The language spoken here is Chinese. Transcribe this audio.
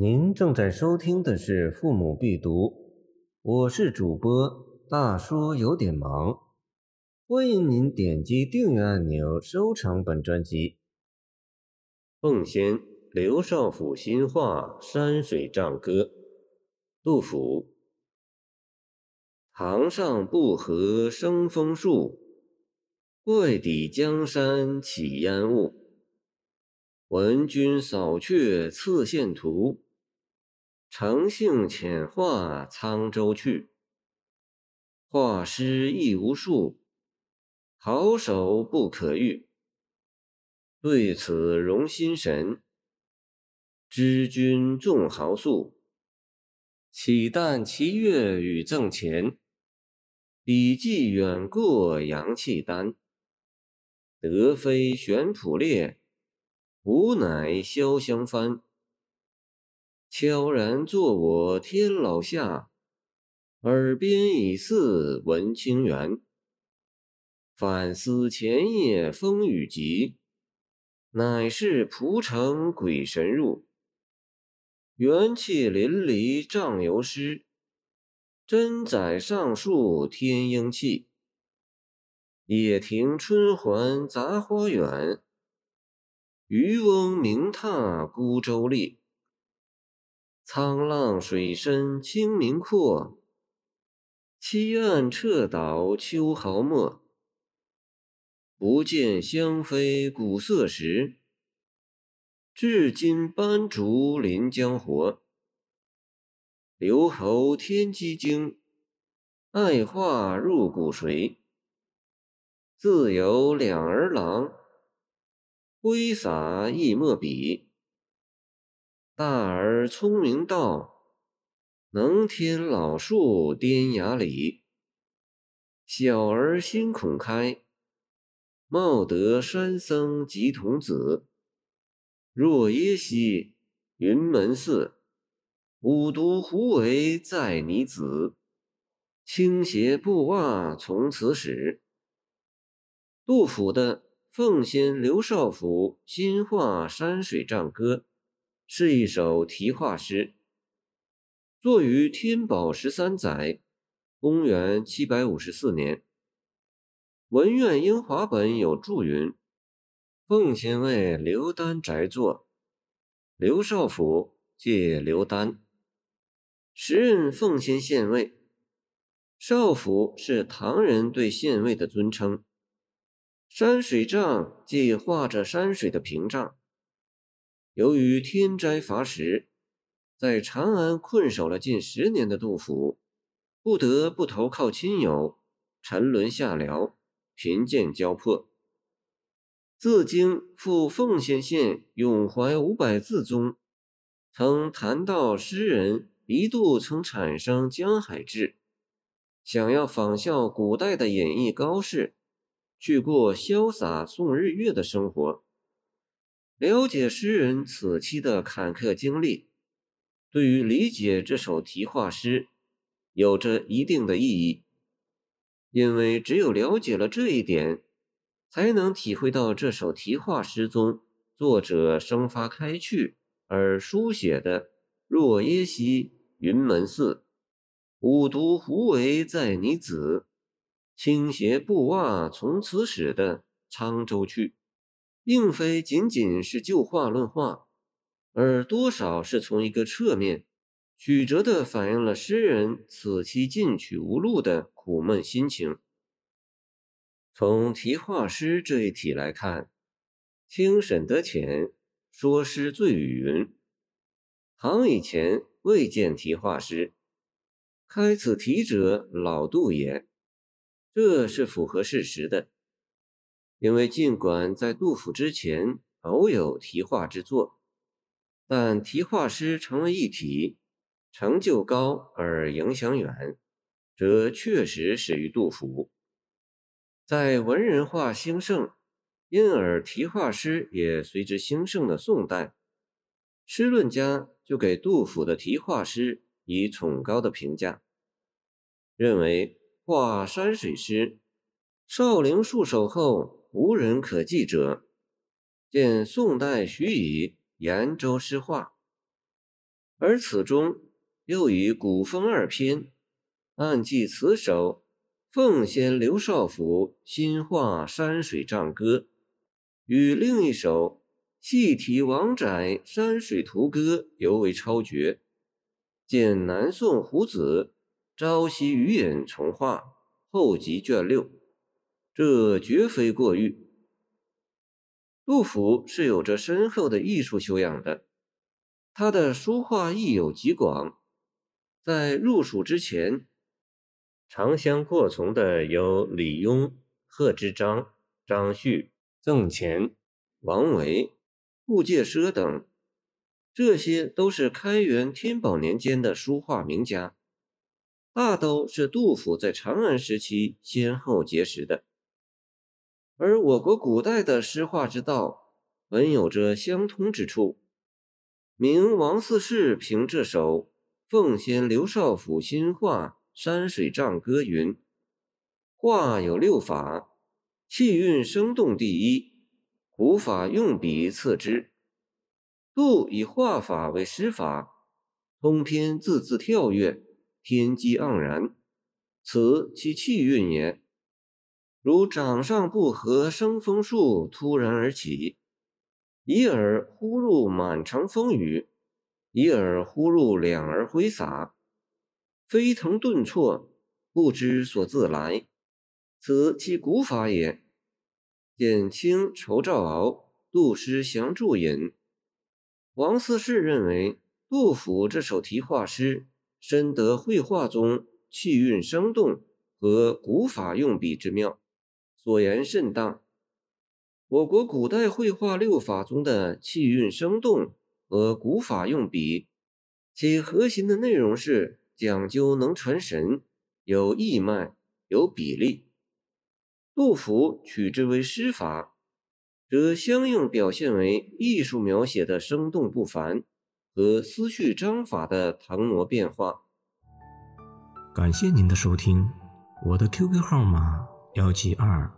您正在收听的是《父母必读》，我是主播大叔，有点忙。欢迎您点击订阅按钮，收藏本专辑。奉先刘少府新画《山水帐歌》，杜甫。堂上不合生枫树，怪底江山起烟雾。闻君扫却刺线图。乘兴遣画沧州去，画师亦无数，好手不可遇。对此容心神，知君重豪素。岂但其月与赠钱，笔迹远过阳气丹。德非玄圃列，吾乃潇湘帆。悄然作我天老下，耳边已似闻清源。反思前夜风雨急，乃是蒲城鬼神入。元气淋漓仗游诗，真宰上树天鹰气。野庭春环杂花远，渔翁鸣踏孤舟立。沧浪水深清明阔，溪岸撤倒秋毫末。不见香妃古色时，至今斑竹临江活。留侯天机经，爱画入骨髓。自有两儿郎，挥洒一墨笔。大儿聪明道，能添老树颠崖里；小儿心孔开，貌得山僧及童子。若耶溪云门寺，五毒胡为在你子？倾斜布袜从此始。杜甫的《奉先刘少府新画山水帐歌》。是一首题画诗，作于天宝十三载（公元754年）。文苑英华本有注云：“奉先为刘丹宅作，刘少府借刘丹。时任奉先县尉，少府是唐人对县尉的尊称。山水帐即画着山水的屏障。”由于天灾乏食，在长安困守了近十年的杜甫，不得不投靠亲友，沉沦下僚，贫贱交迫。自京赴奉先县永怀五百字中，曾谈到诗人一度曾产生江海志，想要仿效古代的演艺高士，去过潇洒送日月的生活。了解诗人此期的坎坷经历，对于理解这首题画诗有着一定的意义。因为只有了解了这一点，才能体会到这首题画诗中作者生发开去而书写的“若耶溪云门寺，五毒胡为在你子，倾斜布袜从此始”的沧州去。并非仅仅是就画论画，而多少是从一个侧面曲折地反映了诗人此期进取无路的苦闷心情。从题画诗这一体来看，清沈德潜说诗最语云：“唐以前未见题画诗，开此题者老杜也。”这是符合事实的。因为尽管在杜甫之前偶有题画之作，但题画诗成为一体，成就高而影响远，则确实始于杜甫。在文人画兴盛，因而题画诗也随之兴盛的宋代，诗论家就给杜甫的题画诗以崇高的评价，认为画山水诗，少陵戍守后。无人可记者，见宋代徐以《延州诗画》。而此中又以古风二篇，暗记此首奉先刘少府新画山水丈歌，与另一首细题王宅山水图歌尤为超绝。见南宋胡子《朝夕余隐》重画后集卷六，这绝非过誉。杜甫是有着深厚的艺术修养的，他的书画艺有极广。在入蜀之前，长相过从的有李邕、贺知章、张旭、曾乾、王维、顾介奢等，这些都是开元、天宝年间的书画名家，大都是杜甫在长安时期先后结识的。而我国古代的诗画之道，本有着相通之处。明王四世凭这首《奉先刘少府新画山水丈歌》云：“画有六法，气韵生动第一，古法用笔次之。杜以画法为诗法，通篇字字跳跃，天机盎然，此其气韵也。”如掌上不和生风树突然而起，一耳忽入满城风雨，一耳忽入两儿挥洒，飞腾顿挫，不知所自来，此其古法也。简清仇赵敖杜诗详注引。王四世认为杜甫这首题画诗深得绘画中气韵生动和古法用笔之妙。所言甚当。我国古代绘画六法中的气韵生动和古法用笔，其核心的内容是讲究能传神、有意脉、有比例。杜甫取之为诗法，则相应表现为艺术描写的生动不凡和思绪章法的腾挪变化。感谢您的收听，我的 QQ 号码幺七二。